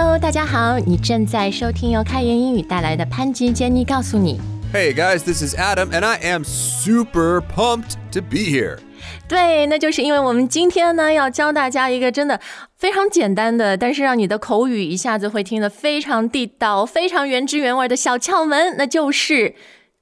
Hello，大家好，你正在收听由开言英语带来的潘吉 Jenny 告诉你。Hey guys, this is Adam, and I am super pumped to be here. 对，那就是因为我们今天呢要教大家一个真的非常简单的，但是让你的口语一下子会听得非常地道、非常原汁原味的小窍门，那就是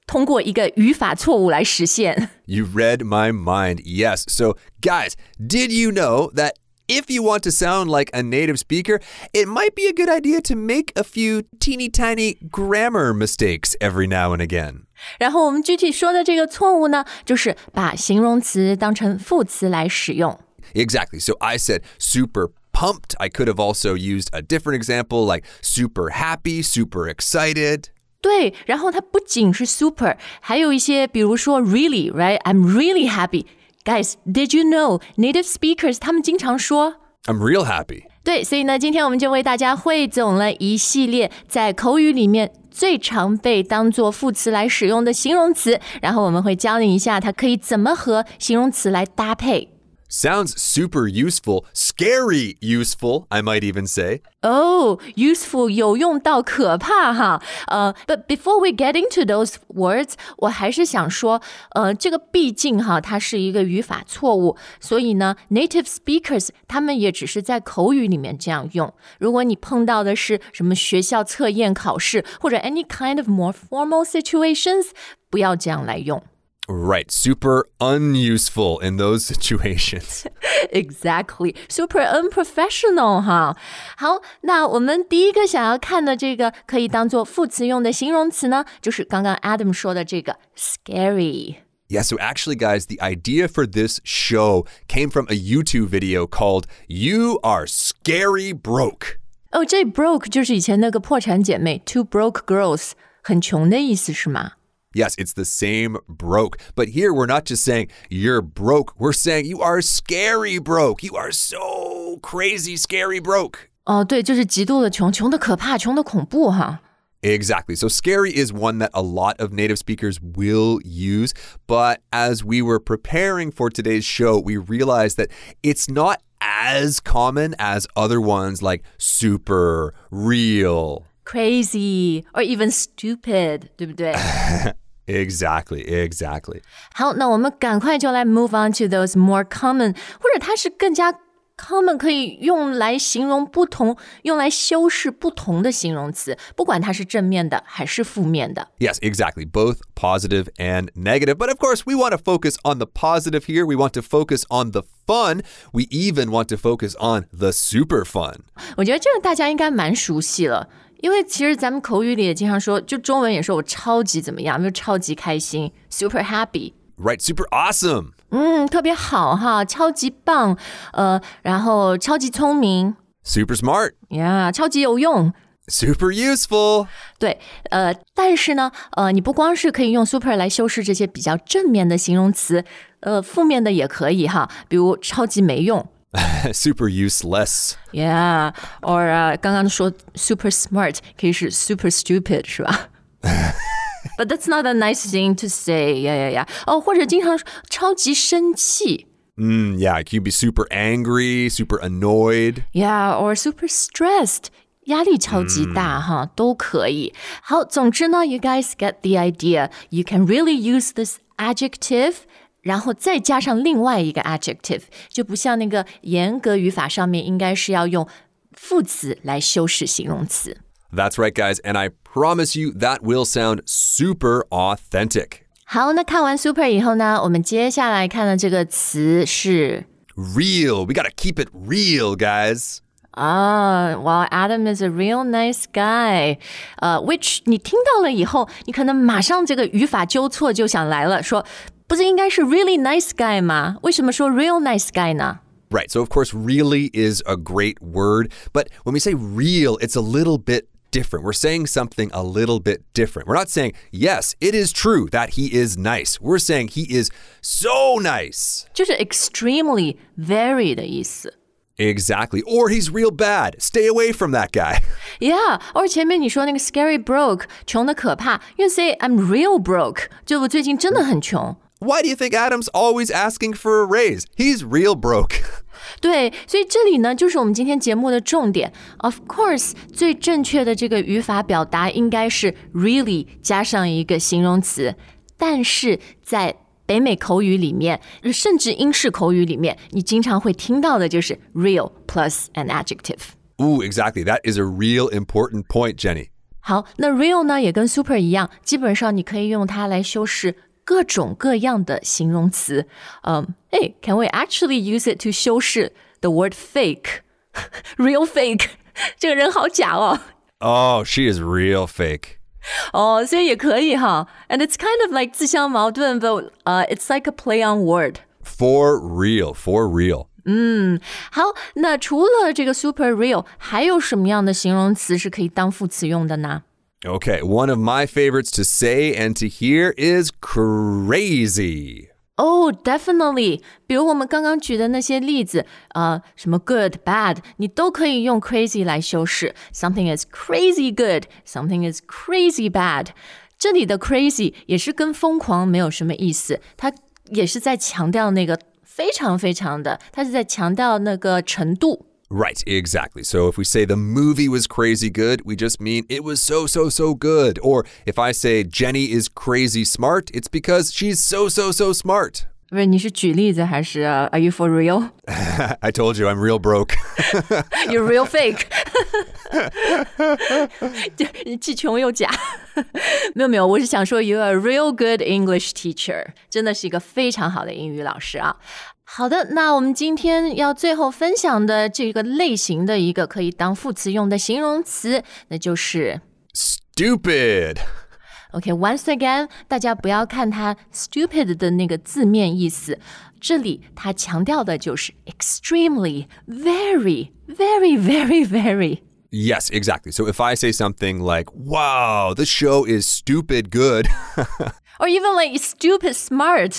通过一个语法错误来实现。You read my mind. Yes. So, guys, did you know that if you want to sound like a native speaker, it might be a good idea to make a few teeny tiny grammar mistakes every now and again? 然后我们具体说的这个错误呢，就是把形容词当成副词来使用。 Exactly. So, I said super pumped. I could have also used a different example like super happy, super excited. 对，然后它不仅是 super，还有一些，比如说 really，right？I'm really happy。 Guys, did you know native speakers 他们经常说 I'm real happy. 对，所以呢，今天我们就为大家汇总了一系列在口语里面最常被当做副词来使用的形容词，然后我们会教你一下它可以怎么和形容词来搭配。Sounds super useful, scary useful, I might even say. 哦、u s e f u l 有用到可怕哈。呃、b u t before we get into those words，我还是想说，呃，这个毕竟哈，它是一个语法错误，所以呢，native speakers 他们也只是在口语里面这样用。如果你碰到的是什么学校测验考试或者 any kind of more formal situations，不要这样来用。 Right, super unuseful in those situations. Exactly, super unprofessional 哈。好，那我们第一个想要看的这个可以当做副词用的形容词呢，就是刚刚 Adam 说的这个 scary。 Yeah, so actually, guys, the idea for this show came from a YouTube video called You Are Scary Broke. 哦，这 broke 就是以前那个破产姐妹 two broke girls，很穷的意思是吗？ Yes, it's the same broke. But here we're not just saying you're broke, we're saying you are scary broke. You are so crazy scary broke. 哦，对，就是极度的穷，穷的可怕，穷的恐怖哈。 Exactly. So scary is one that a lot of native speakers will use. But as we were preparing for today's show, we realized that it's not as common as other ones like super, real. Crazy or even stupid，对不对？ Exactly, exactly. 好，那我们赶快就来 move on to those more common，或者它是更加 common 可以用来形容不同、用来修饰不同的形容词，不管它是正面的还是负面的。 Yes, exactly. Both positive and negative. But of course, we want to focus on the positive here. We want to focus on the fun. We even want to focus on the super fun. 我觉得这个大家应该蛮熟悉了。 因为其实咱们口语里也经常说，就中文也说我超级怎么样，就超级开心，super happy，Right? Super awesome. 嗯，特别好哈，超级棒，呃，然后超级聪明 Super smart. 呀超级有用，Super useful. 对，呃，但是呢，呃，你不光是可以用 super 来修饰这些比较正面的形容词，呃，负面的也可以哈，比如超级没用 Super useless. ，yeah，or 呃，刚刚说 super smart 可以是 super stupid 是吧？But that's not a nice thing to say，呀呀呀，哦，或者经常说超级生气 Mm, yeah, you can be super angry, super annoyed. ，yeah，or super stressed。压力超级大、哈，都可以。好，总之呢，you guys get the idea. You can really use this adjective， 然后再加上另外一个 adjective，就不像那个严格语法上面应该是要用副词来修饰形容词。 That's right, guys. And I promise you that will sound super authentic. 好，那看完 super 以后呢，我们接下来看的这个词是 Real. We got to keep it real, guys. 啊，Well, Adam is a real nice guy，呃、w h i c h 你听到了以后，你可能马上这个语法纠错就想来了，说 不是应该是 really nice guy 吗？为什么说 real nice guy 呢？ Right. So, of course, really is a great word. But when we say real, it's a little bit different. We're saying something a little bit different. We're not saying, yes, it is true that he is nice. We're saying he is so nice. 就是 extremely very 的意思。 Exactly. Or he's real bad. Stay away from that guy. Yeah，而前面你说那个 scary broke 穷的可怕，you say I'm real broke，就我最近真的很穷。 Why do you think Adam's always asking for a raise? He's real broke. 对，所以这里呢，就是我们今天节目的重点。Of course，最正确的这个语法表达应该是 really 加上一个形容词，但是在北美口语里面，甚至英式口语里面，你经常会听到的就是 real plus an adjective。Ooh, exactly. That is a real important point, Jenny. 好，那 real 呢也跟 super 一样，基本上你可以用它来修饰 各种各样的形容词。嗯，哎，Can we actually use it to 修饰 the word fake? Real fake，这个人好假哦。Oh, she is real fake. 哦，所以也可以哈。And it's kind of like 自相矛盾，but uh, it's like a play on word. For real, for real. 嗯，好，那除了这个 super real，还有什么样的形容词是可以当副词用的呢 ？Okay, one of my favorites to say and to hear is crazy. Oh, definitely. 比如我们刚刚举的那些例子，呃，什么 good, bad，你都可以用 crazy 来修饰。Something is crazy good, something is crazy bad。这里的 crazy 也是跟疯狂没有什么意思，它也是在强调那个非常非常的，它是在强调那个程度。 Right, exactly. So if we say the movie was crazy good, we just mean it was so, so, so good. Or if I say Jenny is crazy smart, it's because she's so, so, so smart. 不是，你是举例子还是、uh, Are you for real? I told you I'm real broke. You're real fake. 既穷又假。没有没有，我是想说 You're a real good English teacher，真的是一个非常好的英语老师啊。好的，那我们今天要最后分享的这个类型的一个可以当副词用的形容词，那就是 stupid。 OK，once again，大家不要看它 stupid 的那个字面意思，这里它强调的就是 extremely、very、very、very、very。Yes, exactly. So if I say something like, wow, this show is stupid good. or even like stupid smart,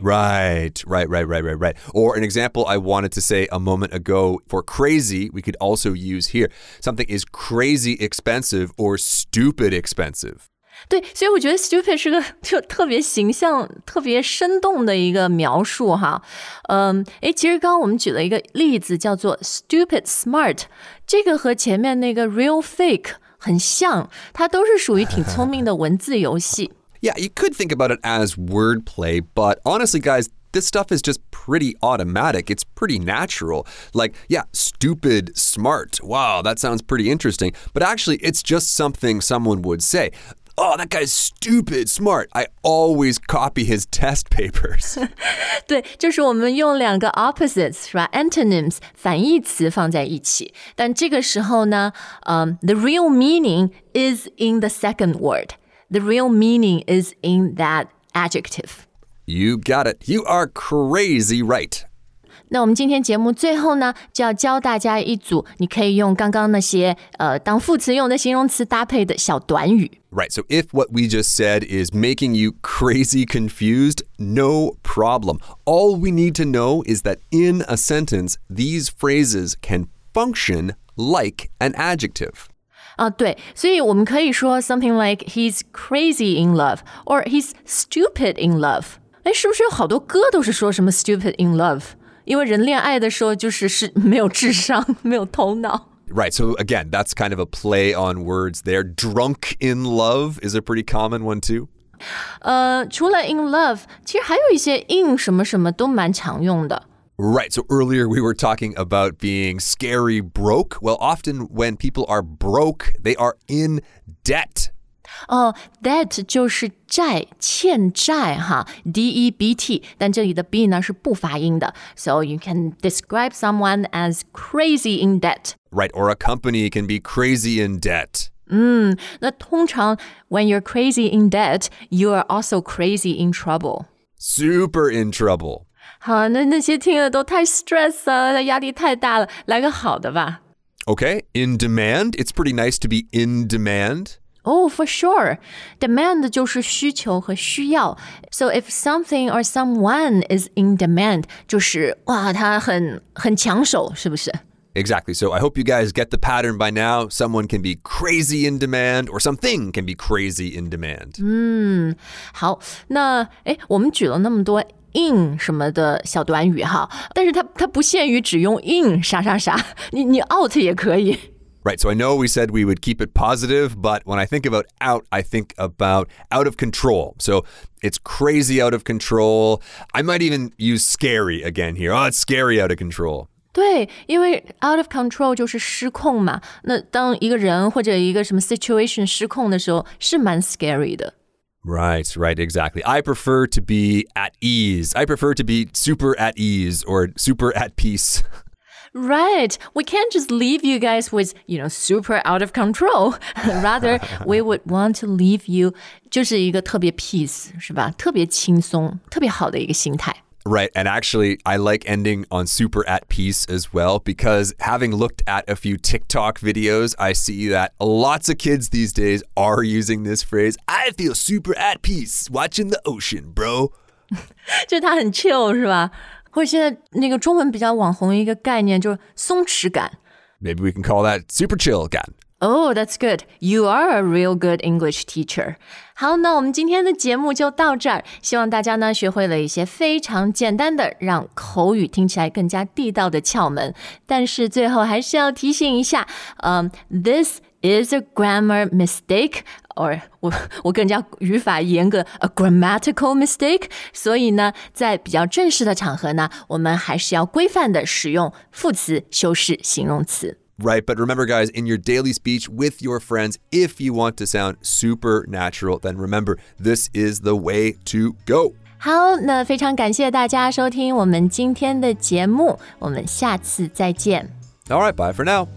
Right, right, right, right, right, right. Or an example I wanted to say a moment ago for crazy, we could also use here. Something is crazy expensive or stupid expensive. 对，所以我觉得 stupid 是个就特别形象、特别生动的一个描述哈。嗯，诶，其实刚刚我们举了一个例子，叫做 stupid smart，这个和前面那个 real fake 很像，它都是属于挺聪明的文字游戏。Yeah, you could think about it as wordplay, but honestly, guys, this stuff is just pretty automatic. It's pretty natural. Like, yeah, stupid, smart. Wow, that sounds pretty interesting. But actually, it's just something someone would say oh, that guy's stupid smart. I always copy his test papers. 对，就是我们用两个 opposites 是吧？antonyms 反义词放在一起，但这个时候呢，嗯、um,，the real meaning is in the second word. The real meaning is in that adjective. You got it. You are crazy right. 那我们今天节目最后呢，就要教大家一组你可以用刚刚那些呃当副词用的形容词搭配的小短语。Right. So if what we just said is making you crazy confused, no problem. All we need to know is that in a sentence, these phrases can function like an adjective. 啊，对，所以我们可以说 something like he's crazy in love or he's stupid in love。哎，是不是有好多歌都是说什么 stupid in love？ 因为人恋爱的时候就是是没有智商，没有头脑。Right. So again, that's kind of a play on words there. Drunk in love is a pretty common one too. 呃，除了 in love，其实还有一些 in 什么什么都蛮常用的。Right. So earlier we were talking about being scary broke. Well, often when people are broke, they are in debt. 哦，debt 就是债，欠债哈，d e b t，但这里的 b 呢是不发音的，so you can describe someone as crazy in debt. Right, or a company can be crazy in debt. 嗯，那通常 when you're crazy in debt, you are also crazy in trouble. Super in trouble. 好，那那些听了都太 stress 了，压力太大了，来个好的吧。Okay, in demand, it's pretty nice to be in demand. Oh, for sure. Demand 就是需求和需要。So if something or someone is in demand，就是哇，他很很抢手，是不是？Exactly. So I hope you guys get the pattern by now. Someone can be crazy in demand, or something can be crazy in demand. 嗯，好，那诶，我们举了那么多 in 什么的小短语哈，但是它它不限于只用 in 啥啥啥，你你 out 也可以。 Right, so I know we said we would keep it positive, but when I think about out, I think about out of control. So it's crazy out of control. I might even use scary again here. Oh, it's scary out of control. 对，因为 out of control 就是失控嘛。那当一个人或者一个什么 situation 失控的时候，是蛮 scary 的。Right, right, exactly. I prefer to be at ease. I prefer to be super at ease or super at peace. Right. We can't just leave you guys with, you know, super out of control. Rather, we would want to leave you 就是一个特别 peace，是吧？特别轻松，特别好的一个心态。Right. And actually, I like ending on super at peace as well because having looked at a few TikTok videos, I see that lots of kids these days are using this phrase. I feel super at peace watching the ocean, bro. 就是他很 chill 是吧？ 或者现在那个中文比较网红一个概念就是松弛感。Maybe we can call that super chill again. Oh, that's good. You are a real good English teacher. 好，那我们今天的节目就到这儿。希望大家呢学会了一些非常简单的，让口语听起来更加地道的窍门。但是最后还是要提醒一下，嗯、um,，this is a grammar mistake。or 我我更加语法严格，a grammatical mistake。所以呢，在比较正式的场合呢，我们还是要规范的使用副词修饰形容词。 Right. But remember, guys, in your daily speech with your friends, if you want to sound super natural, then remember this is the way to go. 好，那非常感谢大家收听我们今天的节目，我们下次再见。 All right. Bye for now.